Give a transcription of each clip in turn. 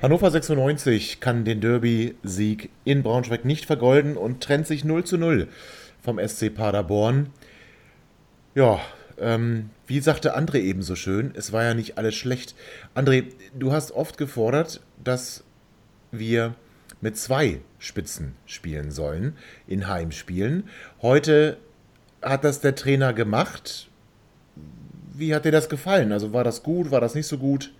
Hannover 96 kann den Derby-Sieg in Braunschweig nicht vergolden und trennt sich 0 zu 0 vom SC Paderborn. Ja, ähm, wie sagte André eben so schön, es war ja nicht alles schlecht. André, du hast oft gefordert, dass wir mit zwei Spitzen spielen sollen in Heimspielen. Heute hat das der Trainer gemacht. Wie hat dir das gefallen? Also war das gut, war das nicht so gut?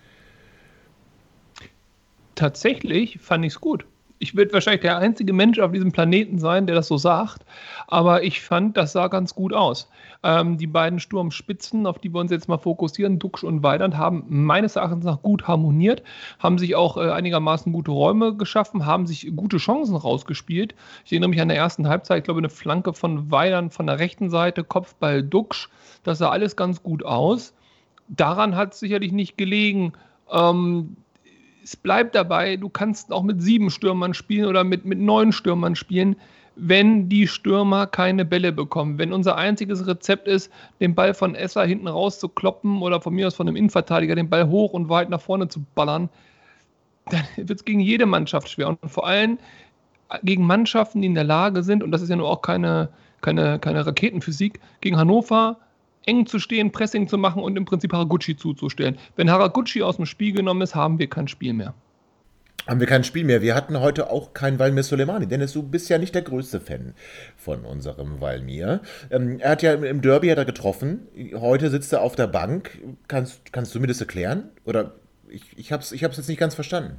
Tatsächlich fand ich es gut. Ich werde wahrscheinlich der einzige Mensch auf diesem Planeten sein, der das so sagt, aber ich fand, das sah ganz gut aus. Ähm, die beiden Sturmspitzen, auf die wir uns jetzt mal fokussieren, Duxch und Weidand, haben meines Erachtens nach gut harmoniert, haben sich auch äh, einigermaßen gute Räume geschaffen, haben sich gute Chancen rausgespielt. Ich erinnere mich an der ersten Halbzeit, ich glaube, eine Flanke von Weidand von der rechten Seite, Kopfball Duxch, das sah alles ganz gut aus. Daran hat es sicherlich nicht gelegen. Ähm, es bleibt dabei, du kannst auch mit sieben Stürmern spielen oder mit, mit neun Stürmern spielen, wenn die Stürmer keine Bälle bekommen. Wenn unser einziges Rezept ist, den Ball von Esser hinten raus zu kloppen oder von mir aus von einem Innenverteidiger den Ball hoch und weit nach vorne zu ballern, dann wird es gegen jede Mannschaft schwer. Und vor allem gegen Mannschaften, die in der Lage sind, und das ist ja nur auch keine, keine, keine Raketenphysik, gegen Hannover eng zu stehen, Pressing zu machen und im Prinzip Haraguchi zuzustellen. Wenn Haraguchi aus dem Spiel genommen ist, haben wir kein Spiel mehr. Haben wir kein Spiel mehr. Wir hatten heute auch kein Valmir Soleimani. Dennis, du bist ja nicht der größte Fan von unserem Valmir. Ähm, er hat ja im Derby hat er getroffen. Heute sitzt er auf der Bank. Kannst, kannst du mir das erklären? Oder ich, ich habe es ich jetzt nicht ganz verstanden.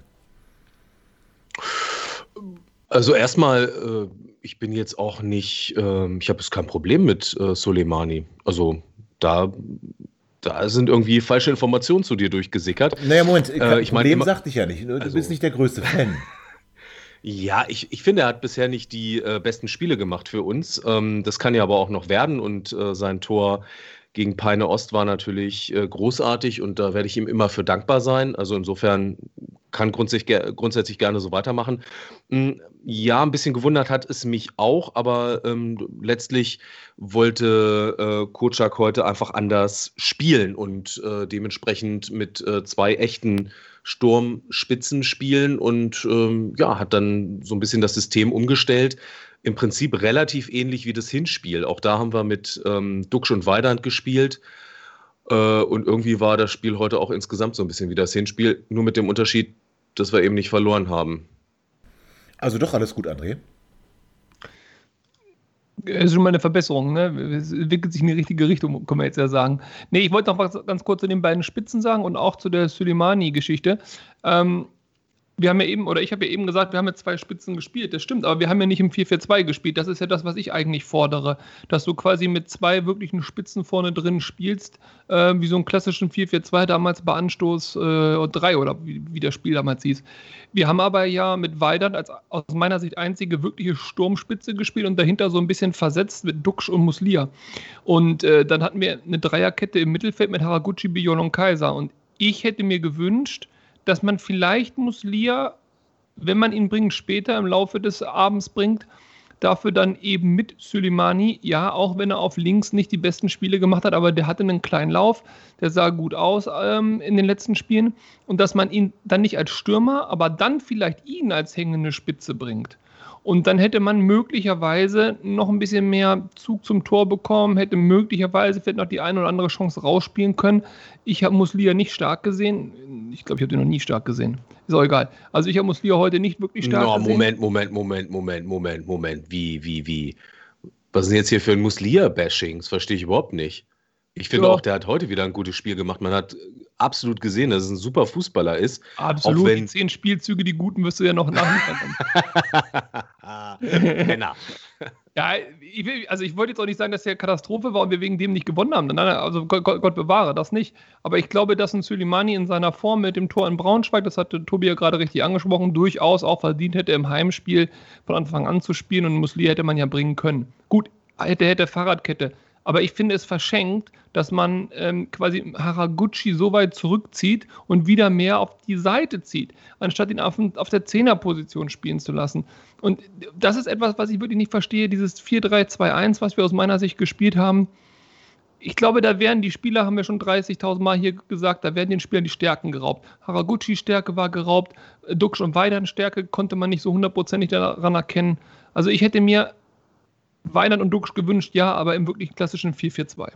Also erstmal, äh, ich bin jetzt auch nicht, äh, ich habe jetzt kein Problem mit äh, Soleimani. Also da, da sind irgendwie falsche Informationen zu dir durchgesickert. Naja, Moment, äh, ich meine, sagte ich ja nicht. Du also, bist nicht der größte Fan. Ja, ich, ich finde, er hat bisher nicht die äh, besten Spiele gemacht für uns. Ähm, das kann ja aber auch noch werden und äh, sein Tor gegen Peine Ost war natürlich äh, großartig und da werde ich ihm immer für dankbar sein. Also insofern kann grundsätzlich, grundsätzlich gerne so weitermachen. Hm, ja, ein bisschen gewundert hat es mich auch, aber ähm, letztlich wollte äh, Kocak heute einfach anders spielen und äh, dementsprechend mit äh, zwei echten Sturmspitzen spielen und ähm, ja, hat dann so ein bisschen das System umgestellt. Im Prinzip relativ ähnlich wie das Hinspiel. Auch da haben wir mit ähm, Duxch und Weidand gespielt. Äh, und irgendwie war das Spiel heute auch insgesamt so ein bisschen wie das Hinspiel, nur mit dem Unterschied, dass wir eben nicht verloren haben. Also doch alles gut, André. Das ist schon mal eine Verbesserung, ne? Es entwickelt sich in die richtige Richtung, kann man jetzt ja sagen. Nee, ich wollte noch was ganz kurz zu den beiden Spitzen sagen und auch zu der Suleimani-Geschichte. Ähm, wir haben ja eben, oder ich habe ja eben gesagt, wir haben ja zwei Spitzen gespielt, das stimmt, aber wir haben ja nicht im 4-4-2 gespielt. Das ist ja das, was ich eigentlich fordere, dass du quasi mit zwei wirklichen Spitzen vorne drin spielst, äh, wie so einen klassischen 4-4-2 damals bei Anstoß äh, 3 oder wie, wie das Spiel damals hieß. Wir haben aber ja mit Weidern als aus meiner Sicht einzige wirkliche Sturmspitze gespielt und dahinter so ein bisschen versetzt mit Duxch und Muslia. Und äh, dann hatten wir eine Dreierkette im Mittelfeld mit Haraguchi, Bion und Kaiser. Und ich hätte mir gewünscht, dass man vielleicht Muslia, wenn man ihn bringt, später im Laufe des Abends bringt, dafür dann eben mit Suleimani, ja, auch wenn er auf links nicht die besten Spiele gemacht hat, aber der hatte einen kleinen Lauf, der sah gut aus ähm, in den letzten Spielen und dass man ihn dann nicht als Stürmer, aber dann vielleicht ihn als hängende Spitze bringt. Und dann hätte man möglicherweise noch ein bisschen mehr Zug zum Tor bekommen, hätte möglicherweise vielleicht noch die eine oder andere Chance rausspielen können. Ich habe Muslia nicht stark gesehen. Ich glaube, ich habe den noch nie stark gesehen. Ist auch egal. Also ich habe Muslia heute nicht wirklich stark no, gesehen. Moment, Moment, Moment, Moment, Moment, Moment. Wie, wie, wie? Was ist denn jetzt hier für ein Muslia-Bashing? Das verstehe ich überhaupt nicht. Ich finde ja. auch, der hat heute wieder ein gutes Spiel gemacht. Man hat absolut gesehen, dass es ein super Fußballer ist. Absolut. Auch wenn die zehn Spielzüge, die guten, wirst du ja noch nachliefern. Penner. Ja, ich will, also ich wollte jetzt auch nicht sagen, dass der Katastrophe war und wir wegen dem nicht gewonnen haben. Nein, also Gott, Gott, Gott, bewahre das nicht. Aber ich glaube, dass ein Suleimani in seiner Form mit dem Tor in Braunschweig, das hatte Tobi ja gerade richtig angesprochen, durchaus auch verdient hätte, im Heimspiel von Anfang an zu spielen und Musli hätte man ja bringen können. Gut, hätte, hätte Fahrradkette. Aber ich finde es verschenkt, dass man ähm, quasi Haraguchi so weit zurückzieht und wieder mehr auf die Seite zieht, anstatt ihn auf, auf der Zehnerposition spielen zu lassen. Und das ist etwas, was ich wirklich nicht verstehe, dieses 4-3-2-1, was wir aus meiner Sicht gespielt haben. Ich glaube, da werden die Spieler, haben wir schon 30.000 Mal hier gesagt, da werden den Spielern die Stärken geraubt. Haraguchis Stärke war geraubt, Duxch und Weidern Stärke konnte man nicht so hundertprozentig daran erkennen. Also ich hätte mir Weinand und Duxch gewünscht, ja, aber im wirklich klassischen 4-4-2.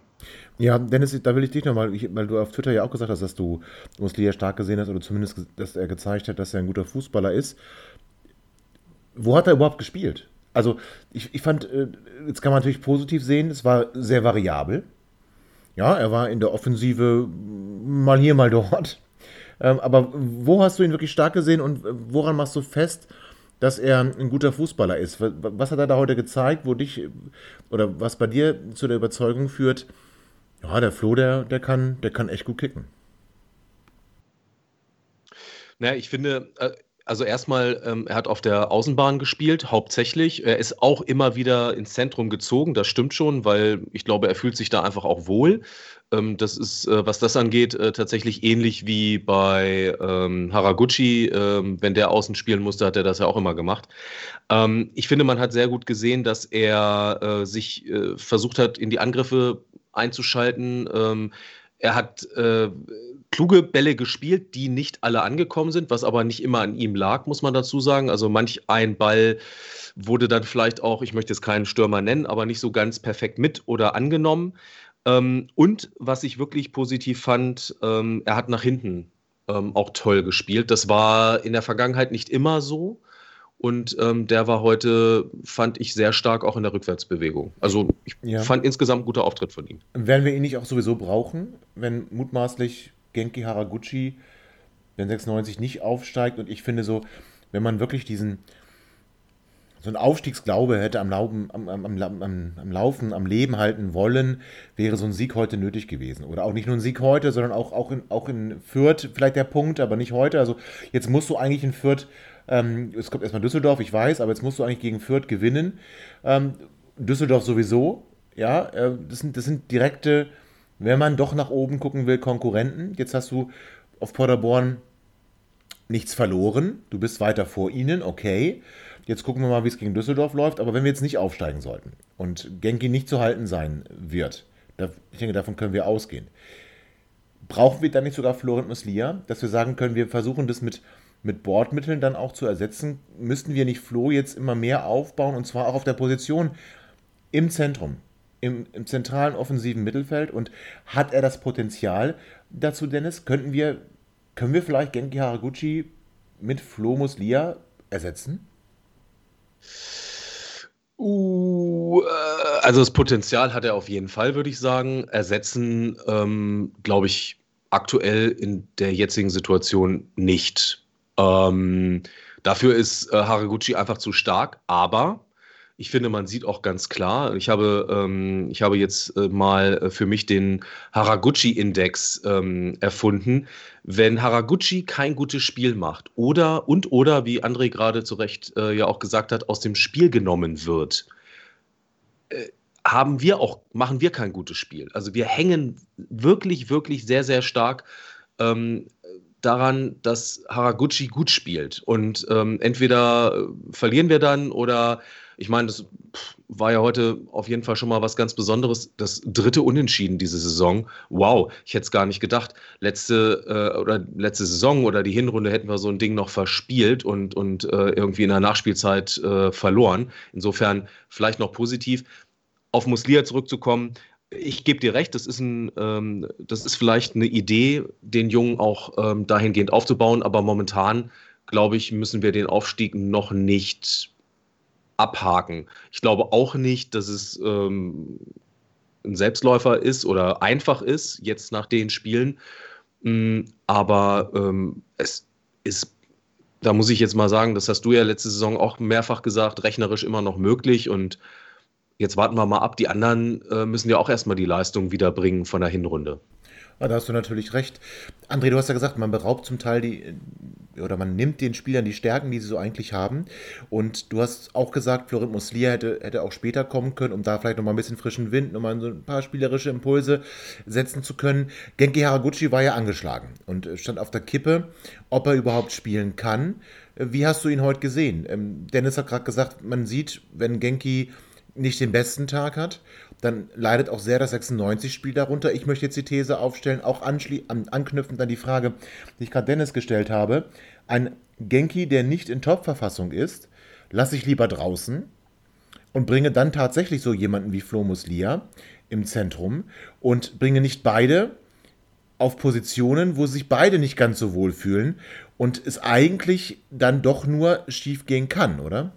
Ja, Dennis, da will ich dich nochmal, weil du auf Twitter ja auch gesagt hast, dass du Muslia stark gesehen hast oder zumindest, dass er gezeigt hat, dass er ein guter Fußballer ist. Wo hat er überhaupt gespielt? Also, ich, ich fand, äh, jetzt kann man natürlich positiv sehen, es war sehr variabel. Ja, er war in der Offensive mal hier, mal dort. Ähm, aber wo hast du ihn wirklich stark gesehen und äh, woran machst du fest, dass er ein guter Fußballer ist. Was hat er da heute gezeigt, wo dich oder was bei dir zu der Überzeugung führt, ja, der Flo, der, der, kann, der kann echt gut kicken? Naja, ich finde, äh, also erstmal, ähm, er hat auf der Außenbahn gespielt, hauptsächlich. Er ist auch immer wieder ins Zentrum gezogen, das stimmt schon, weil ich glaube, er fühlt sich da einfach auch wohl. Ähm, das ist, äh, was das angeht, äh, tatsächlich ähnlich wie bei ähm, Haraguchi. Ähm, wenn der außen spielen musste, hat er das ja auch immer gemacht. Ähm, ich finde, man hat sehr gut gesehen, dass er äh, sich äh, versucht hat, in die Angriffe einzuschalten. Er hat äh, kluge Bälle gespielt, die nicht alle angekommen sind, was aber nicht immer an ihm lag, muss man dazu sagen. Also manch ein Ball wurde dann vielleicht auch, ich möchte jetzt keinen Stürmer nennen, aber nicht so ganz perfekt mit oder angenommen. Ähm, und was ich wirklich positiv fand, ähm, er hat nach hinten ähm, auch toll gespielt. Das war in der Vergangenheit nicht immer so. Und ähm, der war heute, fand ich, sehr stark auch in der Rückwärtsbewegung. Also ich ja. fand insgesamt ein guter Auftritt von ihm. Werden wir ihn nicht auch sowieso brauchen, wenn mutmaßlich Genki Haraguchi, wenn 96 nicht aufsteigt? Und ich finde so, wenn man wirklich diesen, so ein Aufstiegsglaube hätte am, Laufen, am, am, am, am, Laufen, am Leben halten wollen, wäre so ein Sieg heute nötig gewesen. Oder auch nicht nur ein Sieg heute, sondern auch, auch, in, auch in Fürth vielleicht der Punkt, aber nicht heute. Also jetzt musst du eigentlich in Fürth, ähm, es kommt erstmal Düsseldorf, ich weiß, aber jetzt musst du eigentlich gegen Fürth gewinnen. Ähm, Düsseldorf sowieso, ja, äh, das, sind, das sind direkte, wenn man doch nach oben gucken will, Konkurrenten. Jetzt hast du auf Paderborn nichts verloren, du bist weiter vor ihnen, okay. Jetzt gucken wir mal, wie es gegen Düsseldorf läuft. Aber wenn wir jetzt nicht aufsteigen sollten und Genki nicht zu halten sein wird, da, ich denke, davon können wir ausgehen. Brauchen wir dann nicht sogar Florent Muslia, dass wir sagen können, wir versuchen das mit, mit Bordmitteln dann auch zu ersetzen? Müssten wir nicht Flo jetzt immer mehr aufbauen und zwar auch auf der Position im Zentrum, im, im zentralen offensiven Mittelfeld? Und hat er das Potenzial dazu, Dennis? Könnten wir, können wir vielleicht Genki Haraguchi mit Flo Muslia ersetzen? Uh, äh, also das Potenzial hat er auf jeden Fall, würde ich sagen. Ersetzen, ähm, glaube ich, aktuell in der jetzigen Situation nicht. Ähm, dafür ist äh, Haraguchi einfach zu stark, aber ich finde, man sieht auch ganz klar, ich habe, ähm, ich habe jetzt äh, mal äh, für mich den Haraguchi-Index ähm, erfunden. Wenn Haraguchi kein gutes Spiel macht oder und oder, wie André gerade zu Recht äh, ja auch gesagt hat, aus dem Spiel genommen wird, äh, haben wir auch, machen wir kein gutes Spiel. Also wir hängen wirklich, wirklich sehr, sehr stark ähm, daran, dass Haraguchi gut spielt. Und ähm, entweder äh, verlieren wir dann oder ich meine, das war ja heute auf jeden Fall schon mal was ganz Besonderes. Das dritte Unentschieden diese Saison. Wow, ich hätte es gar nicht gedacht. Letzte äh, oder letzte Saison oder die Hinrunde hätten wir so ein Ding noch verspielt und, und äh, irgendwie in der Nachspielzeit äh, verloren. Insofern vielleicht noch positiv. Auf Muslia zurückzukommen, ich gebe dir recht, das ist, ein, ähm, das ist vielleicht eine Idee, den Jungen auch ähm, dahingehend aufzubauen, aber momentan, glaube ich, müssen wir den Aufstieg noch nicht abhaken. Ich glaube auch nicht, dass es ähm, ein Selbstläufer ist oder einfach ist, jetzt nach den Spielen. Mm, aber ähm, es ist da muss ich jetzt mal sagen, das hast du ja letzte Saison auch mehrfach gesagt, rechnerisch immer noch möglich und jetzt warten wir mal ab. Die anderen äh, müssen ja auch erstmal die Leistung wiederbringen von der Hinrunde. Ja, da hast du natürlich recht. André, du hast ja gesagt, man beraubt zum Teil die, oder man nimmt den Spielern die Stärken, die sie so eigentlich haben. Und du hast auch gesagt, Florent Muslia hätte, hätte auch später kommen können, um da vielleicht nochmal ein bisschen frischen Wind, nochmal so ein paar spielerische Impulse setzen zu können. Genki Haraguchi war ja angeschlagen und stand auf der Kippe, ob er überhaupt spielen kann. Wie hast du ihn heute gesehen? Ähm, Dennis hat gerade gesagt, man sieht, wenn Genki nicht den besten Tag hat, dann leidet auch sehr das 96-Spiel darunter. Ich möchte jetzt die These aufstellen, auch an, anknüpfend an die Frage, die ich gerade Dennis gestellt habe. Ein Genki, der nicht in Top-Verfassung ist, lasse ich lieber draußen und bringe dann tatsächlich so jemanden wie Flo Muslia im Zentrum und bringe nicht beide auf Positionen, wo sich beide nicht ganz so wohl fühlen und es eigentlich dann doch nur schief gehen kann, oder?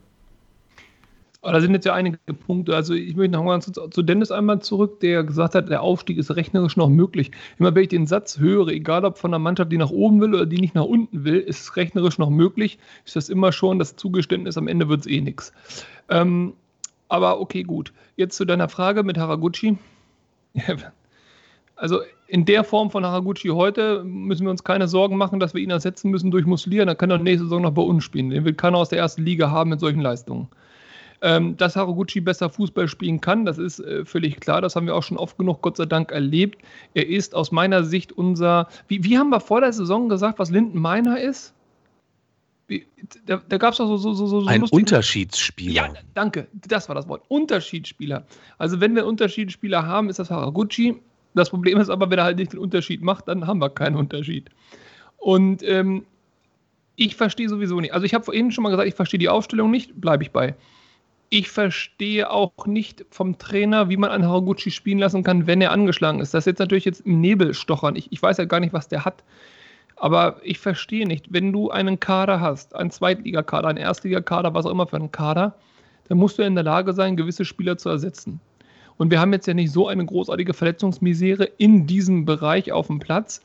Aber da sind jetzt ja einige Punkte. Also ich möchte noch mal zu Dennis einmal zurück, der gesagt hat, der Aufstieg ist rechnerisch noch möglich. Immer wenn ich den Satz höre, egal ob von einer Mannschaft, die nach oben will oder die nicht nach unten will, ist es rechnerisch noch möglich, ist das immer schon das Zugeständnis, am Ende wird es eh nichts. Ähm, aber okay, gut. Jetzt zu deiner Frage mit Haraguchi. Also in der Form von Haraguchi heute müssen wir uns keine Sorgen machen, dass wir ihn ersetzen müssen durch Muslia. Dann kann er nächste Saison noch bei uns spielen. Den will keiner aus der ersten Liga haben mit solchen Leistungen. Ähm, dass Haraguchi besser Fußball spielen kann, das ist äh, völlig klar. Das haben wir auch schon oft genug, Gott sei Dank, erlebt. Er ist aus meiner Sicht unser. Wie, wie haben wir vor der Saison gesagt, was Linden Meiner ist? Wie, da, da gab es doch so, so, so, so Ein lustige... Unterschiedsspieler. Ja, danke. Das war das Wort. Unterschiedsspieler. Also, wenn wir einen Unterschiedsspieler haben, ist das Haraguchi. Das Problem ist aber, wenn er halt nicht den Unterschied macht, dann haben wir keinen Unterschied. Und ähm, ich verstehe sowieso nicht. Also, ich habe vorhin schon mal gesagt, ich verstehe die Aufstellung nicht, bleibe ich bei ich verstehe auch nicht vom Trainer, wie man einen Haraguchi spielen lassen kann, wenn er angeschlagen ist. Das ist jetzt natürlich jetzt im Nebel stochern. Ich, ich weiß ja gar nicht, was der hat. Aber ich verstehe nicht, wenn du einen Kader hast, einen Zweitligakader, einen Erstligakader, was auch immer für einen Kader, dann musst du in der Lage sein, gewisse Spieler zu ersetzen. Und wir haben jetzt ja nicht so eine großartige Verletzungsmisere in diesem Bereich auf dem Platz,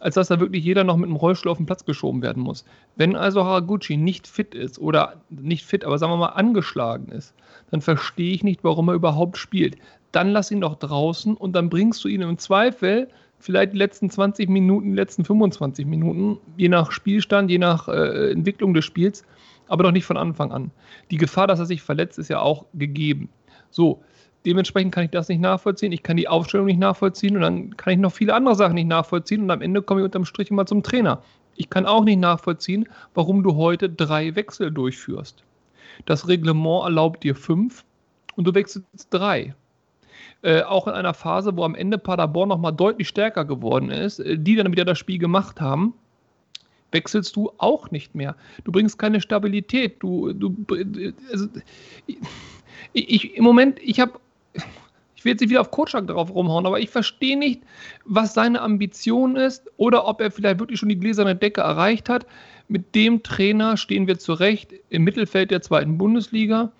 als dass da wirklich jeder noch mit einem Rollstuhl auf den Platz geschoben werden muss. Wenn also Haraguchi nicht fit ist oder nicht fit, aber sagen wir mal angeschlagen ist, dann verstehe ich nicht, warum er überhaupt spielt. Dann lass ihn doch draußen und dann bringst du ihn im Zweifel vielleicht die letzten 20 Minuten, die letzten 25 Minuten, je nach Spielstand, je nach äh, Entwicklung des Spiels, aber doch nicht von Anfang an. Die Gefahr, dass er sich verletzt, ist ja auch gegeben. So, Dementsprechend kann ich das nicht nachvollziehen, ich kann die Aufstellung nicht nachvollziehen und dann kann ich noch viele andere Sachen nicht nachvollziehen und am Ende komme ich unterm Strich immer zum Trainer. Ich kann auch nicht nachvollziehen, warum du heute drei Wechsel durchführst. Das Reglement erlaubt dir fünf und du wechselst drei. Äh, auch in einer Phase, wo am Ende Paderborn nochmal deutlich stärker geworden ist, äh, die dann wieder das Spiel gemacht haben, wechselst du auch nicht mehr. Du bringst keine Stabilität. Du, du, also, ich, ich, im Moment, ich habe ich will jetzt nicht wieder auf Kotschak drauf rumhauen, aber ich verstehe nicht, was seine Ambition ist oder ob er vielleicht wirklich schon die gläserne Decke erreicht hat. Mit dem Trainer stehen wir zurecht im Mittelfeld der zweiten Bundesliga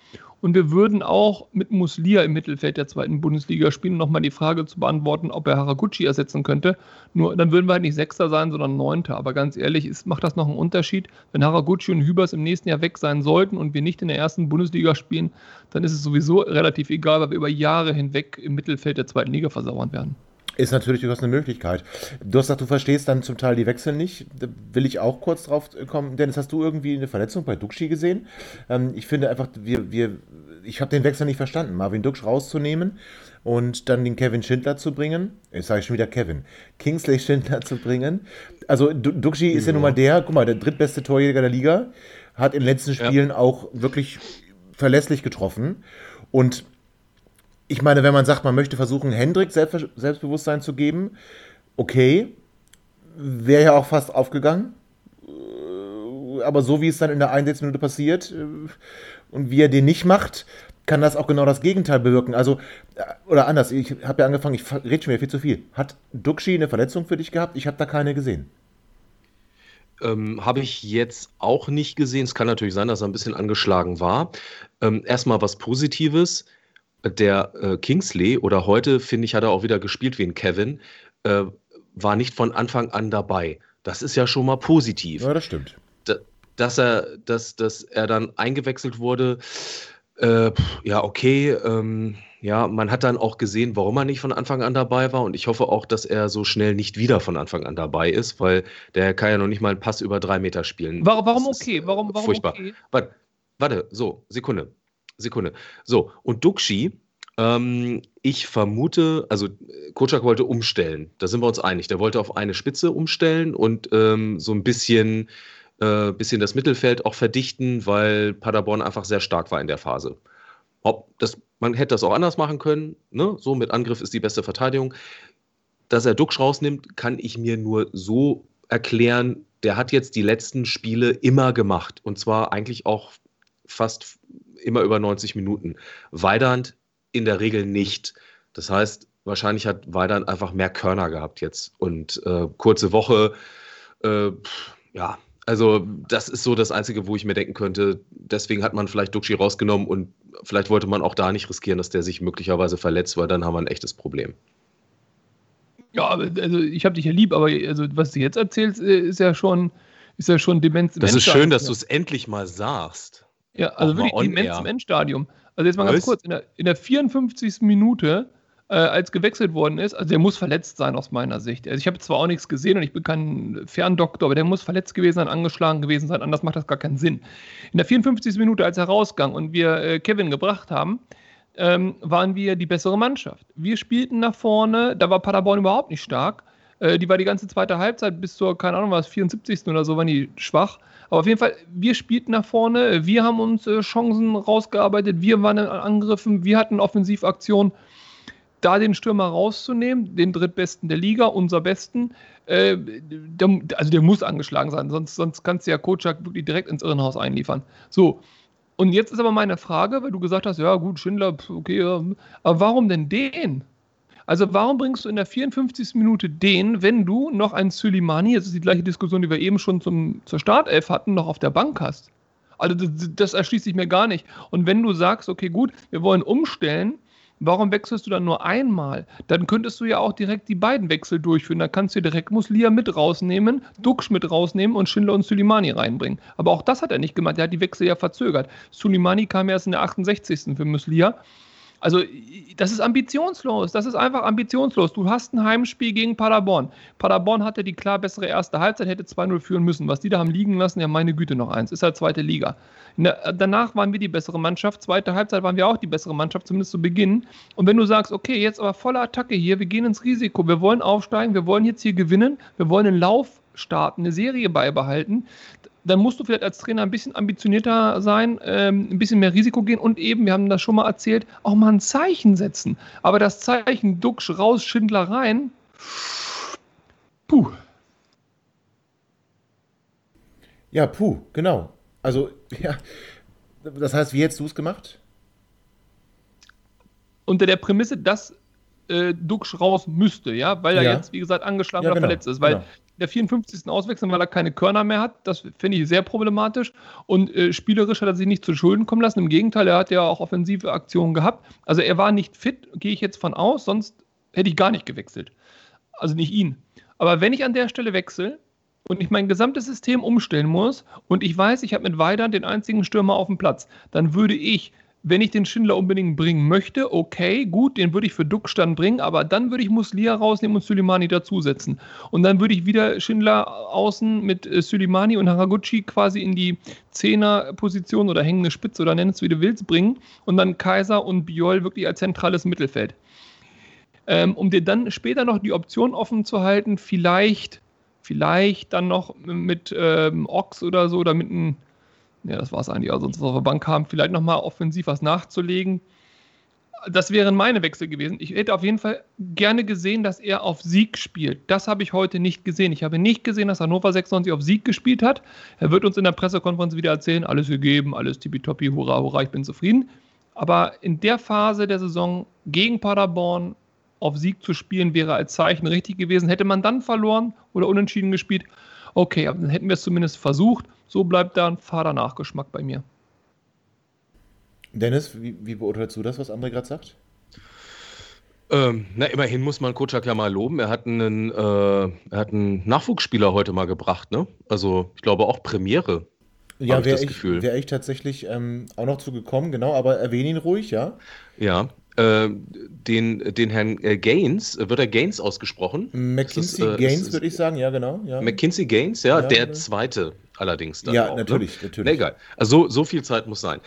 und wir würden auch mit Muslia im Mittelfeld der zweiten Bundesliga spielen, um nochmal die Frage zu beantworten, ob er Haraguchi ersetzen könnte. Nur dann würden wir halt nicht Sechster sein, sondern Neunter. Aber ganz ehrlich, ist, macht das noch einen Unterschied? Wenn Haraguchi und Hübers im nächsten Jahr weg sein sollten und wir nicht in der ersten Bundesliga spielen, dann ist es sowieso relativ egal, weil wir über Jahre hinweg im Mittelfeld der zweiten Liga versauern werden. Ist natürlich durchaus eine Möglichkeit. Du hast gesagt, du verstehst dann zum Teil die Wechsel nicht. Da will ich auch kurz drauf kommen. Dennis, hast du irgendwie eine Verletzung bei Duxi gesehen? Ähm, ich finde einfach, wir, wir, ich habe den Wechsel nicht verstanden. Marvin Dux rauszunehmen und dann den Kevin Schindler zu bringen. Jetzt sage ich schon wieder Kevin. Kingsley Schindler zu bringen. Also Duxi ist ja nun mal der, guck mal, der drittbeste Torjäger der Liga. Hat in den letzten Spielen ja. auch wirklich verlässlich getroffen. Und ich meine, wenn man sagt, man möchte versuchen, Hendrik Selbstbewusstsein zu geben, okay, wäre ja auch fast aufgegangen. Äh, aber so wie es dann in der Einsatzminute passiert äh, und wie er den nicht macht, kann das auch genau das Gegenteil bewirken. Also, äh, oder anders, ich habe ja angefangen, ich rede schon wieder viel zu viel. Hat Duxi eine Verletzung für dich gehabt? Ich habe da keine gesehen. Ähm, habe ich jetzt auch nicht gesehen. Es kann natürlich sein, dass er ein bisschen angeschlagen war. Ähm, erstmal was Positives der äh, Kingsley oder heute, finde ich, hat er auch wieder gespielt wie ein Kevin, äh, war nicht von Anfang an dabei. Das ist ja schon mal positiv. Ja, das stimmt. Da, dass er, dass, dass er dann eingewechselt wurde, äh, ja, okay. Ähm, ja, man hat dann auch gesehen, warum er nicht von Anfang an dabei war. Und ich hoffe auch, dass er so schnell nicht wieder von Anfang an dabei ist, weil der kann ja noch nicht mal einen Pass über drei Meter spielen. Warum, warum okay? Warum, warum furchtbar. okay? Warte, warte, so, Sekunde. Sekunde. So, und Duxi, ähm, ich vermute, also Kocak wollte umstellen. Da sind wir uns einig. Der wollte auf eine Spitze umstellen und ähm, so ein bisschen, äh, bisschen das Mittelfeld auch verdichten, weil Paderborn einfach sehr stark war in der Phase. Ob das, man hätte das auch anders machen können. Ne? So mit Angriff ist die beste Verteidigung. Dass er Duxch rausnimmt, kann ich mir nur so erklären. Der hat jetzt die letzten Spiele immer gemacht. Und zwar eigentlich auch fast immer über 90 Minuten. Weidand in der Regel nicht. Das heißt, wahrscheinlich hat Weidand einfach mehr Körner gehabt jetzt. Und äh, kurze Woche, äh, ja, also das ist so das Einzige, wo ich mir denken könnte, deswegen hat man vielleicht Duxi rausgenommen und vielleicht wollte man auch da nicht riskieren, dass der sich möglicherweise verletzt, weil dann haben wir ein echtes Problem. Ja, also ich habe dich ja lieb, aber also, was du jetzt erzählst, äh, ist ja schon, ist ja schon Demenz. Das ist schön, dass du es endlich mal sagst. Ja, also wirklich im Endstadium. Also jetzt mal ganz kurz, in der, in der 54. Minute äh, als gewechselt worden ist, also der muss verletzt sein aus meiner Sicht. Also ich habe zwar auch nichts gesehen und ich bin kein Ferndoktor, aber der muss verletzt gewesen sein, angeschlagen gewesen sein, anders macht das gar keinen Sinn. In der 54. Minute, als er rausgang und wir äh, Kevin gebracht haben, ähm, waren wir die bessere Mannschaft. Wir spielten nach vorne, da war Paderborn überhaupt nicht stark. Äh, die war die ganze zweite Halbzeit bis zur, keine Ahnung, was, 74. oder so, waren die schwach. Aber auf jeden Fall, wir spielten nach vorne, wir haben uns äh, Chancen rausgearbeitet, wir waren in Angriffen, wir hatten Offensivaktionen da den Stürmer rauszunehmen, den drittbesten der Liga, unser Besten, äh, der, also der muss angeschlagen sein, sonst, sonst kannst du ja Kocak wirklich direkt ins Irrenhaus einliefern. So, und jetzt ist aber meine Frage, weil du gesagt hast, ja gut, Schindler, okay, aber warum denn den? Also warum bringst du in der 54. Minute den, wenn du noch einen Suleimani, das ist die gleiche Diskussion, die wir eben schon zum, zur Startelf hatten, noch auf der Bank hast? Also das, das erschließt sich mir gar nicht. Und wenn du sagst, okay, gut, wir wollen umstellen, Warum wechselst du dann nur einmal? Dann könntest du ja auch direkt die beiden Wechsel durchführen. Da kannst du direkt Muslia mit rausnehmen, Duxch mit rausnehmen und Schindler und Sulimani reinbringen. Aber auch das hat er nicht gemacht. Er hat die Wechsel ja verzögert. Sulimani kam erst in der 68. für Muslia. Also, das ist ambitionslos. Das ist einfach ambitionslos. Du hast ein Heimspiel gegen Paderborn. Paderborn hatte die klar bessere erste Halbzeit, hätte 2-0 führen müssen. Was die da haben liegen lassen, ja, meine Güte, noch eins. Ist halt zweite Liga. Der, danach waren wir die bessere Mannschaft. Zweite Halbzeit waren wir auch die bessere Mannschaft, zumindest zu Beginn. Und wenn du sagst, okay, jetzt aber volle Attacke hier, wir gehen ins Risiko, wir wollen aufsteigen, wir wollen jetzt hier gewinnen, wir wollen einen Lauf starten, eine Serie beibehalten, dann musst du vielleicht als Trainer ein bisschen ambitionierter sein, ähm, ein bisschen mehr Risiko gehen und eben, wir haben das schon mal erzählt, auch mal ein Zeichen setzen. Aber das Zeichen Duxch raus, Schindler rein, puh. Ja, puh, genau. Also, ja, das heißt, wie hättest du es gemacht? Unter der Prämisse, dass äh, Duxch raus müsste, ja, weil er ja. jetzt, wie gesagt, angeschlagen ja, oder genau, verletzt ist. Weil genau der 54. auswechseln, weil er keine Körner mehr hat. Das finde ich sehr problematisch. Und äh, spielerisch hat er sich nicht zu Schulden kommen lassen. Im Gegenteil, er hat ja auch offensive Aktionen gehabt. Also er war nicht fit, gehe ich jetzt von aus, sonst hätte ich gar nicht gewechselt. Also nicht ihn. Aber wenn ich an der Stelle wechsle und ich mein gesamtes System umstellen muss und ich weiß, ich habe mit Weidern den einzigen Stürmer auf dem Platz, dann würde ich wenn ich den Schindler unbedingt bringen möchte, okay, gut, den würde ich für Duckstand bringen, aber dann würde ich Muslia rausnehmen und Suleimani dazusetzen. Und dann würde ich wieder Schindler außen mit äh, Suleimani und Haraguchi quasi in die Zehner-Position oder hängende Spitze oder nenn es wie du willst bringen und dann Kaiser und Biol wirklich als zentrales Mittelfeld. Ähm, um dir dann später noch die Option offen zu halten, vielleicht, vielleicht dann noch mit ähm, Ox oder so oder mit einem ja, das war es eigentlich. Also sonst auf der Bank haben, vielleicht nochmal offensiv was nachzulegen. Das wären meine Wechsel gewesen. Ich hätte auf jeden Fall gerne gesehen, dass er auf Sieg spielt. Das habe ich heute nicht gesehen. Ich habe nicht gesehen, dass Hannover 96 auf Sieg gespielt hat. Er wird uns in der Pressekonferenz wieder erzählen, alles gegeben, alles tippitoppi, hurra, hurra, ich bin zufrieden. Aber in der Phase der Saison gegen Paderborn auf Sieg zu spielen, wäre als Zeichen richtig gewesen. Hätte man dann verloren oder unentschieden gespielt, okay, dann hätten wir es zumindest versucht. So bleibt da ein Fadernachgeschmack bei mir. Dennis, wie, wie beurteilst du das, was André gerade sagt? Ähm, na, immerhin muss man Kutschak ja mal loben. Er hat einen, äh, er hat einen Nachwuchsspieler heute mal gebracht, ne? Also, ich glaube auch Premiere. Ja, wäre ich, wär ich tatsächlich ähm, auch noch zu gekommen, genau, aber erwähne ihn ruhig, ja? Ja, äh, den, den Herrn äh, Gaines, wird er Gaines ausgesprochen? McKinsey das, äh, Gaines, würde ich sagen, ja, genau. Ja. McKinsey Gaines, ja, ja der genau. zweite allerdings dann Ja, auch, ne? natürlich, ne? natürlich. Egal. Also so, so viel Zeit muss sein.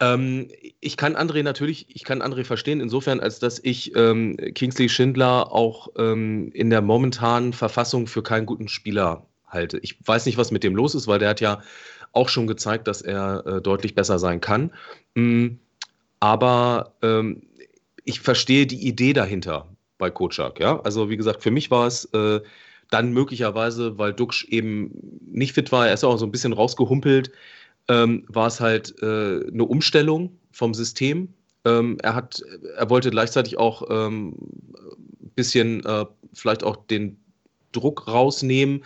Ähm, ich kann André natürlich, ich kann André verstehen, insofern, als dass ich ähm, Kingsley Schindler auch ähm, in der momentanen Verfassung für keinen guten Spieler halte. Ich weiß nicht, was mit dem los ist, weil der hat ja auch schon gezeigt, dass er äh, deutlich besser sein kann. Mm, aber ähm, ich verstehe die Idee dahinter bei Kocak. Ja? Also wie gesagt, für mich war es äh, dann möglicherweise, weil Duxch eben nicht fit war, er ist auch so ein bisschen rausgehumpelt, ähm, war es halt äh, eine Umstellung vom System. Ähm, er, hat, er wollte gleichzeitig auch ein ähm, bisschen äh, vielleicht auch den Druck rausnehmen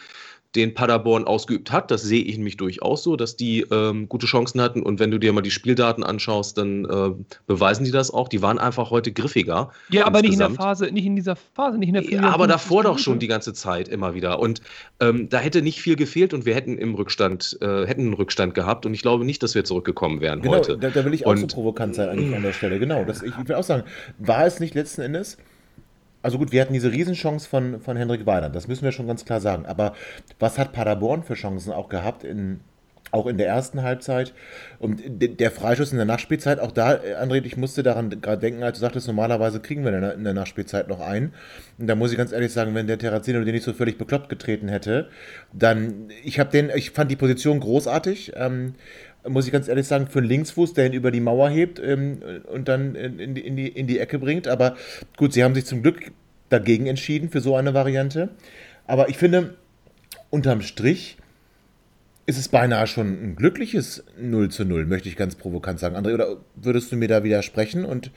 den Paderborn ausgeübt hat. Das sehe ich nämlich durchaus so, dass die ähm, gute Chancen hatten. Und wenn du dir mal die Spieldaten anschaust, dann äh, beweisen die das auch. Die waren einfach heute griffiger. Ja, aber nicht in der Phase, nicht in dieser Phase, nicht in der ja, Aber davor doch schon die ganze Zeit immer wieder. Und ähm, da hätte nicht viel gefehlt und wir hätten im Rückstand, äh, hätten einen Rückstand gehabt. Und ich glaube nicht, dass wir zurückgekommen wären genau, heute. Da, da will ich auch und, so provokant sein eigentlich an der Stelle. Genau. Das, ich will auch sagen, war es nicht letzten Endes also gut, wir hatten diese Riesenchance von, von Hendrik Weidand, das müssen wir schon ganz klar sagen. Aber was hat Paderborn für Chancen auch gehabt in, auch in der ersten Halbzeit. Und der Freischuss in der Nachspielzeit, auch da, André, ich musste daran gerade denken, als du sagtest, normalerweise kriegen wir in der Nachspielzeit noch einen. Und da muss ich ganz ehrlich sagen, wenn der Terrazino den nicht so völlig bekloppt getreten hätte, dann, ich den, ich fand die Position großartig. Ähm, muss ich ganz ehrlich sagen, für einen Linksfuß, der ihn über die Mauer hebt ähm, und dann in die, in, die, in die Ecke bringt. Aber gut, sie haben sich zum Glück dagegen entschieden für so eine Variante. Aber ich finde, unterm Strich ist es beinahe schon ein glückliches 0 zu 0, möchte ich ganz provokant sagen. André, oder würdest du mir da widersprechen? Und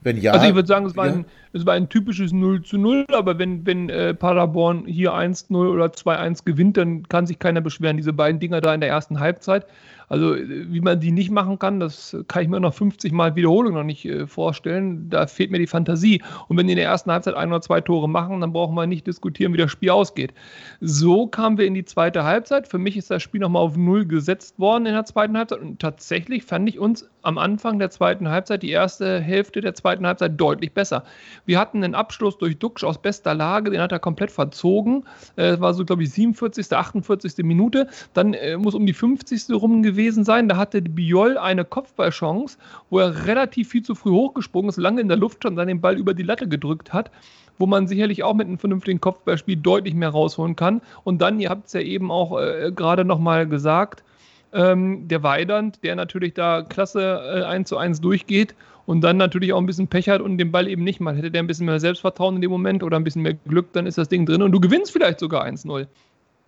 wenn ja. Also ich würde sagen, es war, ja. ein, es war ein typisches 0 zu 0, aber wenn, wenn äh, Paderborn hier 1-0 oder 2-1 gewinnt, dann kann sich keiner beschweren. Diese beiden Dinger da in der ersten Halbzeit also wie man die nicht machen kann, das kann ich mir noch 50 Mal Wiederholung noch nicht äh, vorstellen. Da fehlt mir die Fantasie. Und wenn die in der ersten Halbzeit ein oder zwei Tore machen, dann brauchen wir nicht diskutieren, wie das Spiel ausgeht. So kamen wir in die zweite Halbzeit. Für mich ist das Spiel nochmal auf Null gesetzt worden in der zweiten Halbzeit. Und tatsächlich fand ich uns am Anfang der zweiten Halbzeit, die erste Hälfte der zweiten Halbzeit, deutlich besser. Wir hatten einen Abschluss durch Duxch aus bester Lage, den hat er komplett verzogen. Es äh, war so, glaube ich, 47., 48. Minute. Dann äh, muss um die 50. rum gewesen sein. Da hatte Biol eine Kopfballchance, wo er relativ viel zu früh hochgesprungen ist, lange in der Luft stand, dann den Ball über die Latte gedrückt hat, wo man sicherlich auch mit einem vernünftigen Kopfballspiel deutlich mehr rausholen kann. Und dann, ihr habt es ja eben auch äh, gerade nochmal gesagt, ähm, der Weidand, der natürlich da klasse äh, 1 zu 1 durchgeht und dann natürlich auch ein bisschen Pech hat und den Ball eben nicht mal. Hätte der ein bisschen mehr Selbstvertrauen in dem Moment oder ein bisschen mehr Glück, dann ist das Ding drin und du gewinnst vielleicht sogar 1-0.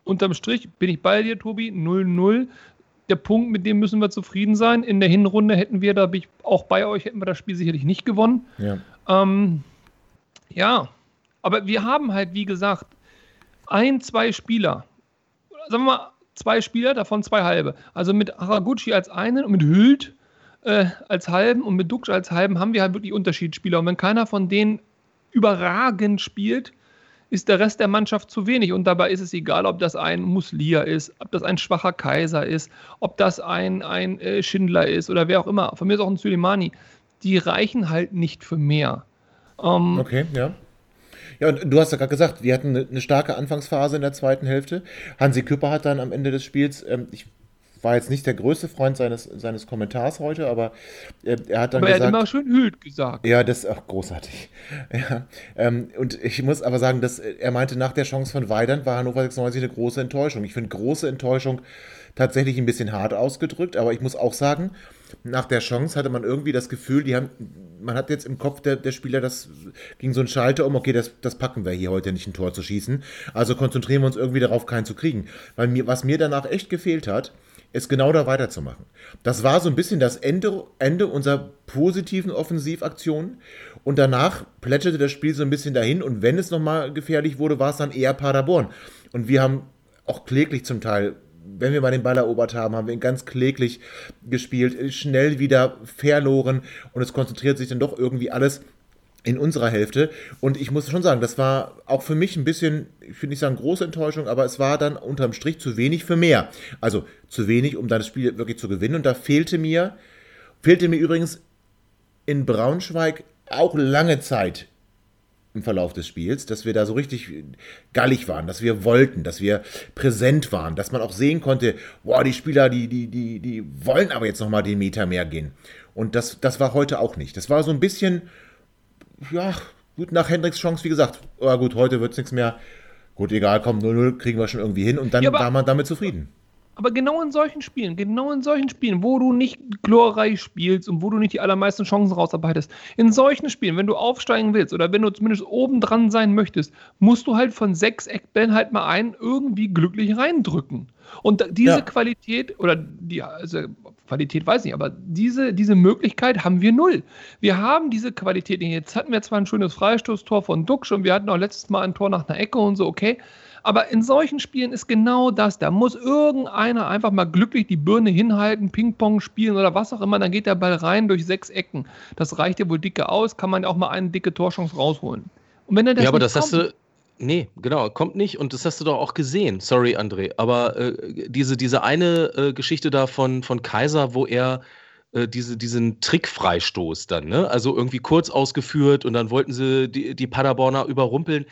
Unterm Strich bin ich bei dir, Tobi, 0-0 der Punkt, mit dem müssen wir zufrieden sein. In der Hinrunde hätten wir, da bin ich auch bei euch, hätten wir das Spiel sicherlich nicht gewonnen. Ja. Ähm, ja, aber wir haben halt, wie gesagt, ein, zwei Spieler, sagen wir mal, zwei Spieler, davon zwei halbe. Also mit Haraguchi als einen und mit Hült äh, als halben und mit Dux als halben haben wir halt wirklich Unterschiedsspieler. Und wenn keiner von denen überragend spielt, ist der Rest der Mannschaft zu wenig. Und dabei ist es egal, ob das ein Muslia ist, ob das ein schwacher Kaiser ist, ob das ein, ein äh, Schindler ist oder wer auch immer. Von mir ist auch ein Suleimani. Die reichen halt nicht für mehr. Ähm, okay, ja. Ja, und du hast ja gerade gesagt, wir hatten eine, starke Anfangsphase in der zweiten Hälfte. Hansi Küpper hat dann am Ende des Spiels, ähm, ich war jetzt nicht der größte Freund seines, seines Kommentars heute, aber äh, er hat dann aber gesagt. Er hat immer schön Hült gesagt. Ja, das ist auch großartig. Ja, ähm, und ich muss aber sagen, dass er meinte, nach der Chance von Weidand war Hannover 96 eine große Enttäuschung. Ich finde große Enttäuschung tatsächlich ein bisschen hart ausgedrückt, aber ich muss auch sagen, nach der Chance hatte man irgendwie das Gefühl, die haben, man hat jetzt im Kopf der, der Spieler, das ging so ein Schalter um, okay, das, das packen wir hier heute nicht, ein Tor zu schießen. Also konzentrieren wir uns irgendwie darauf, keinen zu kriegen. Weil mir, was mir danach echt gefehlt hat, ist genau da weiterzumachen. Das war so ein bisschen das Ende, Ende unserer positiven Offensivaktion und danach plätscherte das Spiel so ein bisschen dahin und wenn es nochmal gefährlich wurde, war es dann eher Paderborn. Und wir haben auch kläglich zum Teil, wenn wir mal den Ball erobert haben, haben wir ihn ganz kläglich gespielt, schnell wieder verloren und es konzentriert sich dann doch irgendwie alles in unserer Hälfte. Und ich muss schon sagen, das war auch für mich ein bisschen, ich will nicht sagen große Enttäuschung, aber es war dann unterm Strich zu wenig für mehr. Also zu wenig, um dann das Spiel wirklich zu gewinnen. Und da fehlte mir, fehlte mir übrigens in Braunschweig auch lange Zeit im Verlauf des Spiels, dass wir da so richtig gallig waren, dass wir wollten, dass wir präsent waren, dass man auch sehen konnte, boah, die Spieler, die, die, die, die wollen aber jetzt nochmal den Meter mehr gehen. Und das, das war heute auch nicht. Das war so ein bisschen, ja, gut, nach Hendricks Chance, wie gesagt, oh, gut, heute wird es nichts mehr. Gut, egal, komm, 0-0 kriegen wir schon irgendwie hin und dann ja, war man damit zufrieden. Aber genau in solchen Spielen, genau in solchen Spielen, wo du nicht glorreich spielst und wo du nicht die allermeisten Chancen rausarbeitest, in solchen Spielen, wenn du aufsteigen willst oder wenn du zumindest oben dran sein möchtest, musst du halt von sechs Eckbällen halt mal einen irgendwie glücklich reindrücken. Und diese ja. Qualität oder die also Qualität weiß ich nicht, aber diese, diese Möglichkeit haben wir null. Wir haben diese Qualität. Jetzt hatten wir zwar ein schönes Freistoßtor von Duxch und wir hatten auch letztes Mal ein Tor nach einer Ecke und so, okay. Aber in solchen Spielen ist genau das. Da muss irgendeiner einfach mal glücklich die Birne hinhalten, Ping-Pong spielen oder was auch immer. Dann geht der Ball rein durch sechs Ecken. Das reicht ja wohl dicke aus. Kann man ja auch mal eine dicke Torchance rausholen. Und wenn er das ja, aber das kommt, hast du. Nee, genau, kommt nicht und das hast du doch auch gesehen. Sorry, André. Aber äh, diese, diese eine äh, Geschichte da von, von Kaiser, wo er äh, diese, diesen Trickfreistoß dann, ne? Also irgendwie kurz ausgeführt und dann wollten sie die, die Paderborner überrumpeln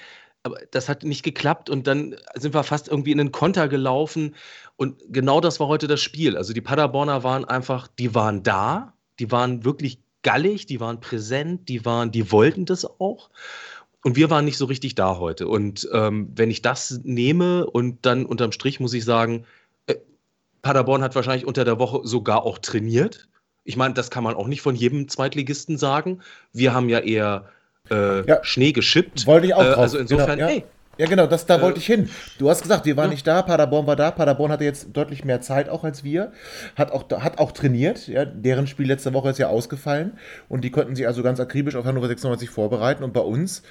aber das hat nicht geklappt und dann sind wir fast irgendwie in den Konter gelaufen. Und genau das war heute das Spiel. Also die Paderborner waren einfach, die waren da, die waren wirklich gallig, die waren präsent, die waren, die wollten das auch. Und wir waren nicht so richtig da heute. Und ähm, wenn ich das nehme und dann unterm Strich muss ich sagen, äh, Paderborn hat wahrscheinlich unter der Woche sogar auch trainiert. Ich meine, das kann man auch nicht von jedem Zweitligisten sagen. Wir haben ja eher äh, ja. Schnee geschippt. Wollte ich auch äh, drauf. Also insofern, genau, ja. hey. Ja, genau, das, da äh, wollte ich hin. Du hast gesagt, wir waren ja. nicht da, Paderborn war da. Paderborn hatte jetzt deutlich mehr Zeit auch als wir. Hat auch, hat auch trainiert. Ja, deren Spiel letzte Woche ist ja ausgefallen. Und die konnten sich also ganz akribisch auf Hannover 96 vorbereiten. Und bei uns,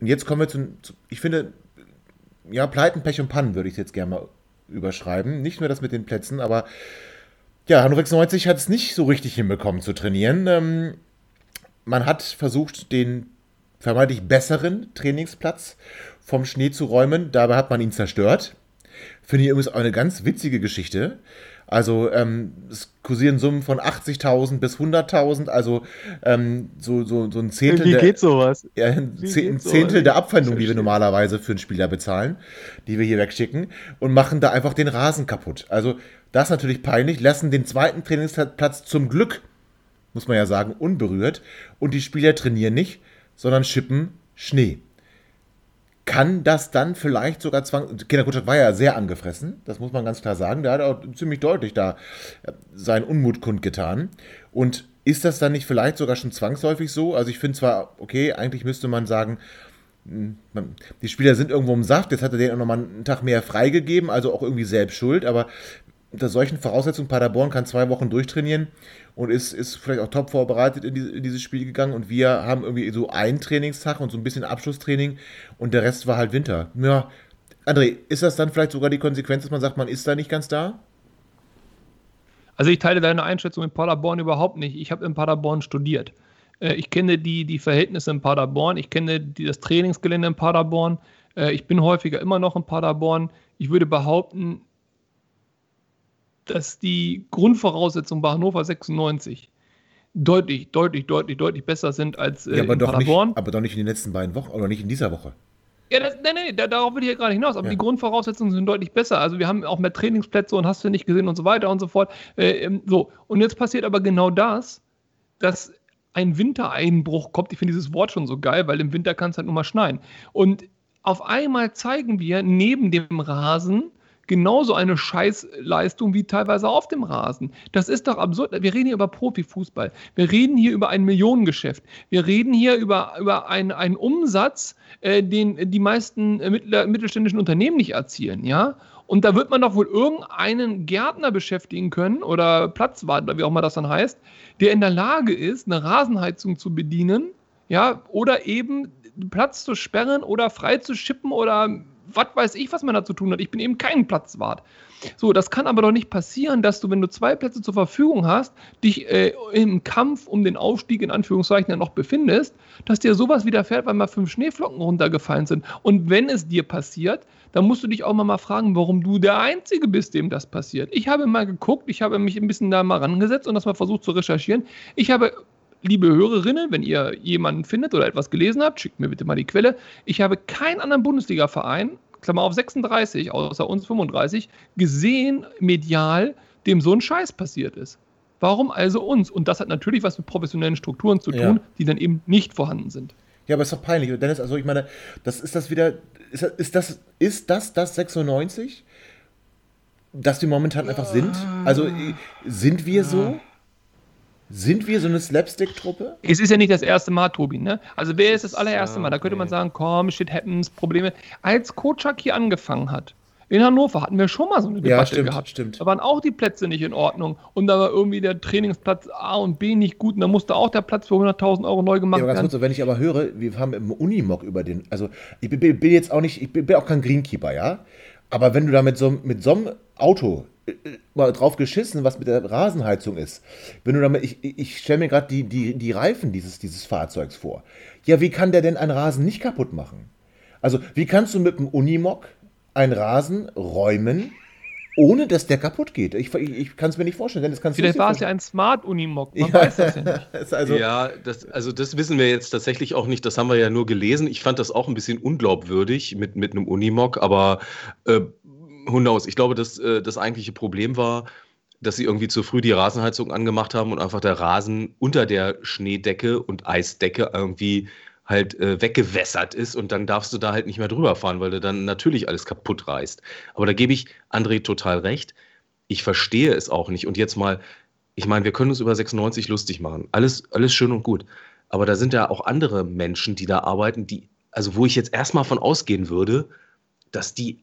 und jetzt kommen wir zu, zu ich finde, ja, Pleiten, Pech und Pannen würde ich jetzt gerne mal überschreiben. Nicht nur das mit den Plätzen, aber ja, Hannover 96 hat es nicht so richtig hinbekommen zu trainieren. Ähm, man hat versucht, den vermeintlich besseren Trainingsplatz vom Schnee zu räumen. Dabei hat man ihn zerstört. Finde ich übrigens auch eine ganz witzige Geschichte. Also ähm, es kursieren Summen von 80.000 bis 100.000, also ähm, so, so, so ein Zehntel, Wie geht sowas? Ja, ein, Zehntel sowas? der Abfindung, die wir normalerweise für einen Spieler bezahlen, die wir hier wegschicken und machen da einfach den Rasen kaputt. Also das ist natürlich peinlich, lassen den zweiten Trainingsplatz zum Glück, muss man ja sagen, unberührt und die Spieler trainieren nicht, sondern schippen Schnee. Kann das dann vielleicht sogar zwang. Kinder Kutschak war ja sehr angefressen, das muss man ganz klar sagen. Der hat auch ziemlich deutlich da äh, seinen Unmut kundgetan. Und ist das dann nicht vielleicht sogar schon zwangsläufig so? Also, ich finde zwar, okay, eigentlich müsste man sagen, hm, die Spieler sind irgendwo im Saft, jetzt hat er denen auch nochmal einen Tag mehr freigegeben, also auch irgendwie selbst schuld, aber unter solchen Voraussetzungen, Paderborn kann zwei Wochen durchtrainieren und ist, ist vielleicht auch top vorbereitet in, die, in, dieses Spiel gegangen. Und wir haben irgendwie so einen Trainingstag und so ein bisschen Abschlusstraining und der Rest war halt Winter. Ja, André, ist das dann vielleicht sogar die Konsequenz, dass man sagt, man ist da nicht ganz da? Also ich teile deine Einschätzung in Paderborn überhaupt nicht. Ich habe in Paderborn studiert. Äh, ich kenne die, die Verhältnisse in Paderborn, ich kenne die, das Trainingsgelände in Paderborn. Äh, ich bin häufiger immer noch in Paderborn. Ich würde behaupten, dass die Grundvoraussetzungen bei Hannover 96 deutlich, deutlich, deutlich, deutlich besser sind als äh, ja, aber in doch Paderborn. Nicht, aber doch nicht in den letzten beiden Wochen oder nicht in dieser Woche. Ja, das, nee, nee, darauf will ich ja gerade hinaus. Aber ja. die Grundvoraussetzungen sind deutlich besser. Also wir haben auch mehr Trainingsplätze und hast du nicht gesehen und so weiter und so fort. Äh, ähm, so, und jetzt passiert aber genau das, dass ein Wintereinbruch kommt. Ich finde dieses Wort schon so geil, weil im Winter kann es halt nur mal schneien. Und auf einmal zeigen wir neben dem Rasen genauso eine Scheißleistung wie teilweise auf dem Rasen. Das ist doch absurd. Wir reden hier über Profifußball. Wir reden hier über ein Millionengeschäft. Wir reden hier über, über ein, einen Umsatz, äh, den die meisten äh, mittelständischen Unternehmen nicht erzielen, ja. Und da wird man doch wohl irgendeinen Gärtner beschäftigen können oder Platzwart wie auch immer das dann heißt, der in der Lage ist, eine Rasenheizung zu bedienen, ja, oder eben Platz zu sperren oder frei zu schippen oder was weiß ich, was man da zu tun hat. Ich bin eben kein Platzwart. So, das kann aber doch nicht passieren, dass du, wenn du zwei Plätze zur Verfügung hast, dich äh, im Kampf um den Aufstieg in Anführungszeichen ja noch befindest, dass dir sowas widerfährt, weil mal fünf Schneeflocken runtergefallen sind. Und wenn es dir passiert, dann musst du dich auch mal fragen, warum du der Einzige bist, dem das passiert. Ich habe mal geguckt, ich habe mich ein bisschen da mal rangesetzt und das mal versucht zu recherchieren. Ich habe liebe Hörerinnen, wenn ihr jemanden findet oder etwas gelesen habt, schickt mir bitte mal die Quelle. Ich habe keinen anderen Bundesliga-Verein Klammer auf 36, außer uns 35, gesehen, medial, dem so ein Scheiß passiert ist. Warum also uns? Und das hat natürlich was mit professionellen Strukturen zu tun, ja. die dann eben nicht vorhanden sind. Ja, aber ist doch peinlich. Dennis, also ich meine, das ist das wieder, ist das, ist das, ist das, das 96? Dass die momentan einfach sind? Also sind wir so? Sind wir so eine Slapstick-Truppe? Es ist ja nicht das erste Mal, Tobi. Ne? Also wer ist das allererste Mal? Da könnte man sagen, komm, shit happens, Probleme. Als Kocak hier angefangen hat, in Hannover hatten wir schon mal so eine Debatte ja, stimmt, gehabt. Stimmt. Da waren auch die Plätze nicht in Ordnung. Und da war irgendwie der Trainingsplatz A und B nicht gut. Und da musste auch der Platz für 100.000 Euro neu gemacht ja, werden. Kurz, wenn ich aber höre, wir haben im Unimog über den, also ich bin, bin jetzt auch nicht, ich bin, bin auch kein Greenkeeper, ja. Aber wenn du da mit so, mit so einem Auto mal drauf geschissen, was mit der Rasenheizung ist. Wenn du damit, ich, ich stelle mir gerade die, die, die Reifen dieses, dieses Fahrzeugs vor. Ja, wie kann der denn einen Rasen nicht kaputt machen? Also, wie kannst du mit einem Unimog einen Rasen räumen, ohne dass der kaputt geht? Ich, ich, ich kann es mir nicht vorstellen. Denn das kannst Vielleicht war es ja ein Smart Unimog. Man ja, weiß das ja nicht. also ja, das, also das wissen wir jetzt tatsächlich auch nicht. Das haben wir ja nur gelesen. Ich fand das auch ein bisschen unglaubwürdig mit, mit einem Unimog, aber äh, who knows? Ich glaube, dass äh, das eigentliche Problem war, dass sie irgendwie zu früh die Rasenheizung angemacht haben und einfach der Rasen unter der Schneedecke und Eisdecke irgendwie halt äh, weggewässert ist und dann darfst du da halt nicht mehr drüber fahren, weil du dann natürlich alles kaputt reißt. Aber da gebe ich André total recht. Ich verstehe es auch nicht. Und jetzt mal, ich meine, wir können uns über 96 lustig machen. Alles, alles schön und gut. Aber da sind ja auch andere Menschen, die da arbeiten, die, also wo ich jetzt erstmal von ausgehen würde, dass die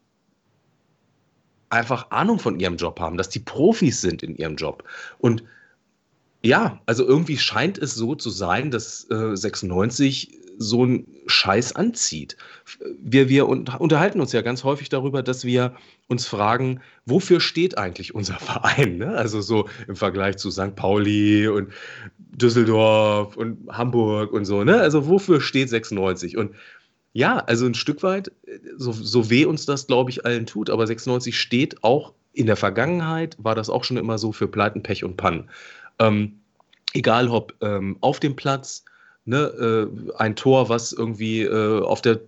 einfach Ahnung von ihrem Job haben, dass die Profis sind in ihrem Job. Und ja, also irgendwie scheint es so zu sein, dass äh, 96 so einen Scheiß anzieht. Wir, wir unterhalten uns ja ganz häufig darüber, dass wir uns fragen, wofür steht eigentlich unser Verein? Ne? Also so im Vergleich zu St. Pauli und Düsseldorf und Hamburg und so. Ne? Also wofür steht 96? Und ja, also ein Stück weit, so, so weh uns das, glaube ich, allen tut, aber 96 steht auch in der Vergangenheit, war das auch schon immer so für Pleiten, Pech und Pannen. Ähm, egal ob ähm, auf dem Platz, ne, äh, ein Tor, was irgendwie äh, auf der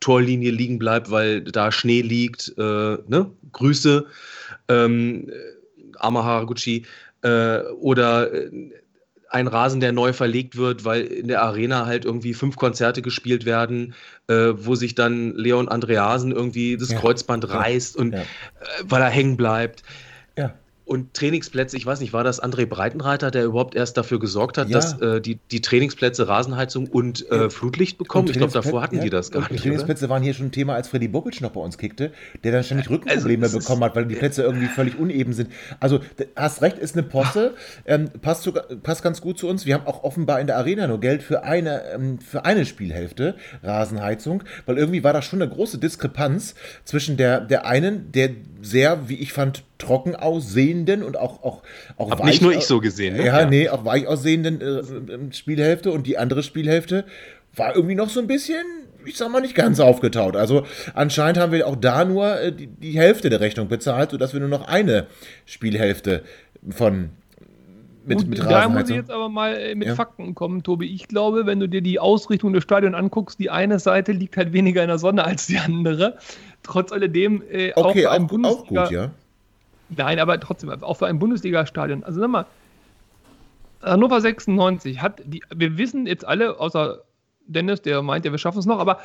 Torlinie liegen bleibt, weil da Schnee liegt, äh, ne? Grüße, ähm, Ama Haraguchi, äh, oder äh, ein Rasen, der neu verlegt wird, weil in der Arena halt irgendwie fünf Konzerte gespielt werden, äh, wo sich dann Leon Andreasen irgendwie das ja. Kreuzband reißt und ja. äh, weil er hängen bleibt. Und Trainingsplätze, ich weiß nicht, war das André Breitenreiter, der überhaupt erst dafür gesorgt hat, ja. dass äh, die, die Trainingsplätze Rasenheizung und äh, Flutlicht bekommen? Ich glaube, davor hatten ja. die das gar und nicht. Die Trainingsplätze oder? waren hier schon ein Thema, als Freddy Bobic noch bei uns kickte, der dann ständig Rückenprobleme also, bekommen hat, weil die Plätze irgendwie völlig uneben sind. Also, hast recht, ist eine Posse, ähm, passt, sogar, passt ganz gut zu uns. Wir haben auch offenbar in der Arena nur Geld für eine, ähm, für eine Spielhälfte Rasenheizung, weil irgendwie war da schon eine große Diskrepanz zwischen der, der einen, der sehr, wie ich fand, trocken aussehenden und auch auch auch Hab nicht nur ich so gesehen, ne? Ja, ja. nee, auch weich aussehenden äh, Spielhälfte und die andere Spielhälfte war irgendwie noch so ein bisschen, ich sag mal, nicht ganz aufgetaut. Also anscheinend haben wir auch da nur äh, die, die Hälfte der Rechnung bezahlt, sodass wir nur noch eine Spielhälfte von mit, Gut, mit Da muss ich jetzt aber mal äh, mit ja. Fakten kommen, Tobi. Ich glaube, wenn du dir die Ausrichtung des Stadions anguckst, die eine Seite liegt halt weniger in der Sonne als die andere. Trotz alledem äh, okay, auch, auch, auch gut, ja. Nein, aber trotzdem, auch für ein Bundesliga-Stadion. Also sag mal, Hannover 96 hat, die, wir wissen jetzt alle, außer Dennis, der meint ja, wir schaffen es noch, aber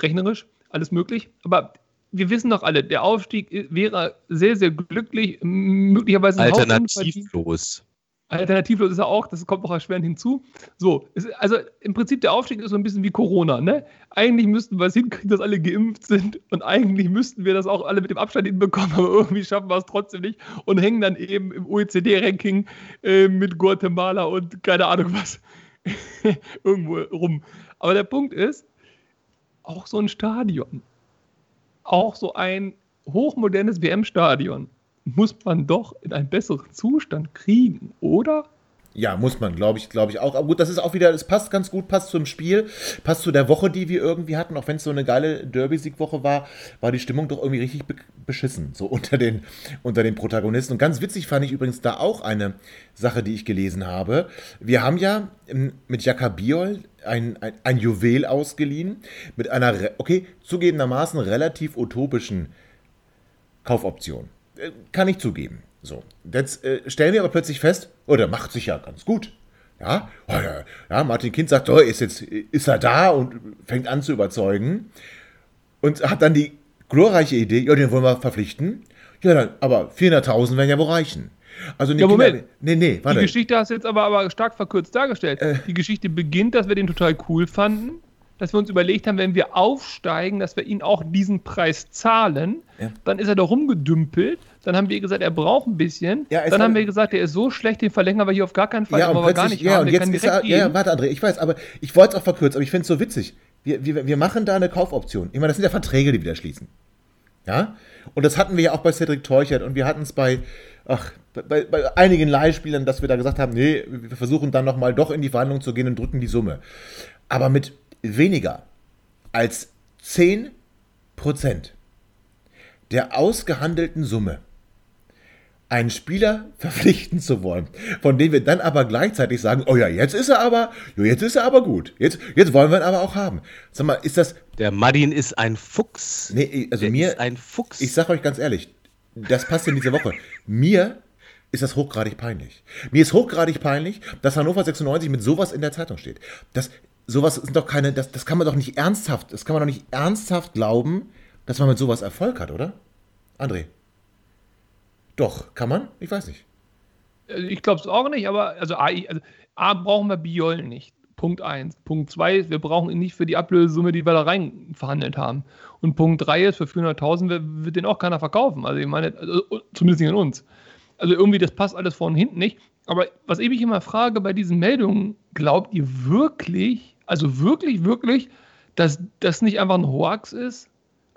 rechnerisch alles möglich. Aber wir wissen doch alle, der Aufstieg wäre sehr, sehr glücklich, möglicherweise alternativlos. Alternativlos ist er auch, das kommt noch erschwerend hinzu. So, es, also im Prinzip der Aufstieg ist so ein bisschen wie Corona. Ne? Eigentlich müssten wir es hinkriegen, dass alle geimpft sind und eigentlich müssten wir das auch alle mit dem Abstand hinbekommen, aber irgendwie schaffen wir es trotzdem nicht und hängen dann eben im OECD-Ranking äh, mit Guatemala und keine Ahnung was irgendwo rum. Aber der Punkt ist, auch so ein Stadion auch so ein hochmodernes WM-Stadion muss man doch in einen besseren Zustand kriegen, oder? Ja, muss man, glaube ich, glaube ich auch. Aber gut, das ist auch wieder, es passt ganz gut, passt zum Spiel, passt zu der Woche, die wir irgendwie hatten. Auch wenn es so eine geile Derby-Siegwoche war, war die Stimmung doch irgendwie richtig be beschissen, so unter den, unter den Protagonisten. Und ganz witzig fand ich übrigens da auch eine Sache, die ich gelesen habe. Wir haben ja mit Jakabiol ein, ein, ein Juwel ausgeliehen, mit einer, okay, zugegebenermaßen relativ utopischen Kaufoption. Äh, kann ich zugeben. So, jetzt äh, stellen wir aber plötzlich fest, oh, der macht sich ja ganz gut. Ja, oh, ja, ja Martin Kind sagt, oh, ist jetzt ist er da und fängt an zu überzeugen und hat dann die glorreiche Idee, ja, den wollen wir verpflichten. Ja, dann, aber 400.000 werden ja wohl reichen. Also ja, Moment. Kinder, nee, nee, warte. Die Geschichte hast du jetzt aber, aber stark verkürzt dargestellt. Äh, die Geschichte beginnt, dass wir den total cool fanden dass wir uns überlegt haben, wenn wir aufsteigen, dass wir ihn auch diesen Preis zahlen. Ja. Dann ist er da rumgedümpelt. Dann haben wir gesagt, er braucht ein bisschen. Ja, dann haben wir gesagt, er ist so schlecht, den verlängern wir hier auf gar keinen Fall. Ja, und aber gar nicht ja, haben. und jetzt ist er, ja, warte, André, ich weiß, aber ich wollte es auch verkürzen, aber ich finde es so witzig. Wir, wir, wir machen da eine Kaufoption. Ich meine, das sind ja Verträge, die wir da schließen. Ja? Und das hatten wir ja auch bei Cedric Teuchert und wir hatten es bei, ach, bei, bei, einigen Leihspielern, dass wir da gesagt haben, nee, wir versuchen dann nochmal doch in die Verhandlung zu gehen und drücken die Summe. Aber mit weniger als 10% der ausgehandelten Summe einen Spieler verpflichten zu wollen, von dem wir dann aber gleichzeitig sagen, oh ja, jetzt ist er aber, jetzt ist er aber gut. Jetzt, jetzt wollen wir ihn aber auch haben. Sag mal, ist das. Der Martin ist ein Fuchs. Nee, also Der mir. Ist ein Fuchs. Ich sag euch ganz ehrlich, das passt in diese Woche. Mir ist das hochgradig peinlich. Mir ist hochgradig peinlich, dass Hannover 96 mit sowas in der Zeitung steht. Das, sowas sind doch keine, das, das kann man doch nicht ernsthaft, das kann man doch nicht ernsthaft glauben, dass man mit sowas Erfolg hat, oder? André? Doch, kann man? Ich weiß nicht. Äh, ich glaube es auch nicht, aber also A, also A brauchen wir Biol nicht. Punkt 1. Punkt 2 wir brauchen ihn nicht für die Ablösesumme, die wir da rein verhandelt haben. Und Punkt 3 ist, für 400.000 wird, wird den auch keiner verkaufen. Also ich meine, also, zumindest nicht an uns. Also irgendwie, das passt alles vorne und hinten nicht. Aber was ich mich immer frage bei diesen Meldungen, glaubt ihr wirklich, also wirklich, wirklich, dass das nicht einfach ein Hoax ist?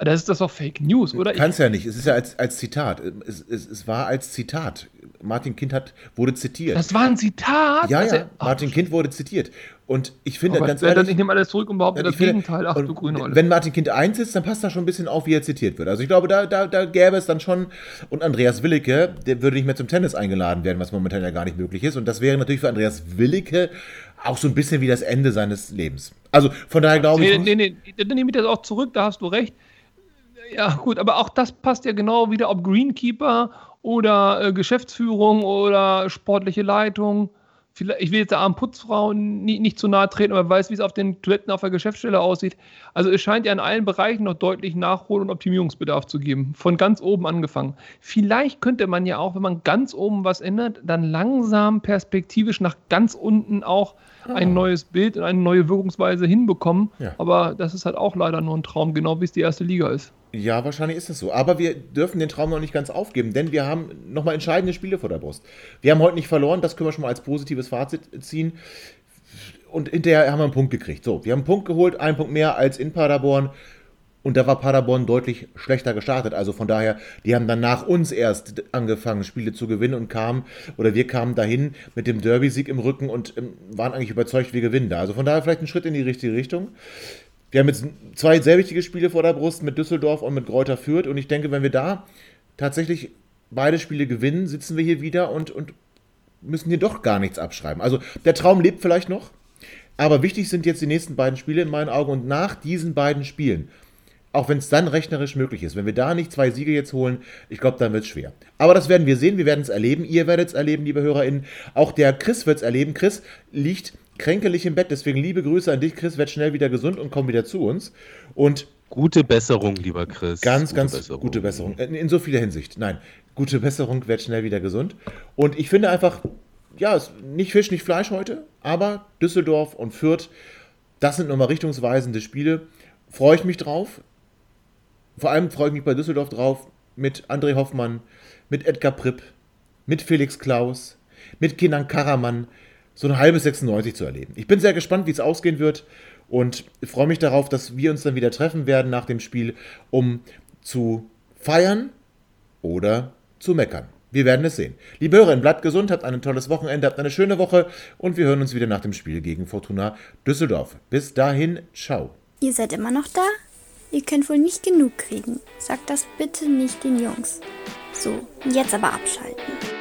Das ist das doch Fake News, oder? Kann es ja nicht. Es ist ja als, als Zitat. Es, es, es war als Zitat. Martin Kind hat, wurde zitiert. Das war ein Zitat? Ja, ja. Martin Kind wurde zitiert. Und ich finde Aber ganz ehrlich. ich nehme alles zurück und behaupte das finde, Gegenteil. Ach du grüne Wenn Martin Kind einsitzt, dann passt das schon ein bisschen auf, wie er zitiert wird. Also ich glaube, da, da, da gäbe es dann schon. Und Andreas Willicke, der würde nicht mehr zum Tennis eingeladen werden, was momentan ja gar nicht möglich ist. Und das wäre natürlich für Andreas Willicke auch so ein bisschen wie das Ende seines Lebens. Also von daher glaube ich. Nee, nee, nee, dann nehme ich das auch zurück, da hast du recht. Ja, gut, aber auch das passt ja genau wieder, ob Greenkeeper oder äh, Geschäftsführung oder sportliche Leitung. Vielleicht, ich will jetzt der armen Putzfrau nie, nicht zu nahe treten, aber weiß, wie es auf den Toiletten auf der Geschäftsstelle aussieht. Also es scheint ja in allen Bereichen noch deutlich Nachhol- und Optimierungsbedarf zu geben. Von ganz oben angefangen. Vielleicht könnte man ja auch, wenn man ganz oben was ändert, dann langsam perspektivisch nach ganz unten auch ein ah. neues Bild und eine neue Wirkungsweise hinbekommen. Ja. Aber das ist halt auch leider nur ein Traum, genau wie es die erste Liga ist. Ja, wahrscheinlich ist es so. Aber wir dürfen den Traum noch nicht ganz aufgeben, denn wir haben nochmal entscheidende Spiele vor der Brust. Wir haben heute nicht verloren, das können wir schon mal als positives Fazit ziehen. Und hinterher haben wir einen Punkt gekriegt. So, wir haben einen Punkt geholt, einen Punkt mehr als in Paderborn. Und da war Paderborn deutlich schlechter gestartet. Also von daher, die haben dann nach uns erst angefangen, Spiele zu gewinnen und kamen, oder wir kamen dahin mit dem Derby-Sieg im Rücken und ähm, waren eigentlich überzeugt, wir gewinnen da. Also von daher vielleicht ein Schritt in die richtige Richtung. Wir haben jetzt zwei sehr wichtige Spiele vor der Brust mit Düsseldorf und mit Gräuter Fürth. Und ich denke, wenn wir da tatsächlich beide Spiele gewinnen, sitzen wir hier wieder und, und müssen hier doch gar nichts abschreiben. Also der Traum lebt vielleicht noch. Aber wichtig sind jetzt die nächsten beiden Spiele in meinen Augen. Und nach diesen beiden Spielen, auch wenn es dann rechnerisch möglich ist, wenn wir da nicht zwei Siege jetzt holen, ich glaube, dann wird es schwer. Aber das werden wir sehen, wir werden es erleben. Ihr werdet es erleben, liebe HörerInnen. Auch der Chris wird es erleben. Chris liegt kränkelig im Bett. Deswegen liebe Grüße an dich, Chris. Werd schnell wieder gesund und komm wieder zu uns. Und gute Besserung, lieber Chris. Ganz, gute ganz Besserung. gute Besserung. In, in so vieler Hinsicht. Nein, gute Besserung, werd schnell wieder gesund. Und ich finde einfach, ja, nicht Fisch, nicht Fleisch heute, aber Düsseldorf und Fürth, das sind nochmal richtungsweisende Spiele. Freue ich mich drauf. Vor allem freue ich mich bei Düsseldorf drauf mit André Hoffmann, mit Edgar Pripp, mit Felix Klaus, mit Kenan Karaman, so ein halbes 96 zu erleben. Ich bin sehr gespannt, wie es ausgehen wird und freue mich darauf, dass wir uns dann wieder treffen werden nach dem Spiel, um zu feiern oder zu meckern. Wir werden es sehen. Liebe Hörerinnen, bleibt gesund, habt ein tolles Wochenende, habt eine schöne Woche und wir hören uns wieder nach dem Spiel gegen Fortuna Düsseldorf. Bis dahin, ciao. Ihr seid immer noch da? Ihr könnt wohl nicht genug kriegen. Sagt das bitte nicht den Jungs. So, jetzt aber abschalten.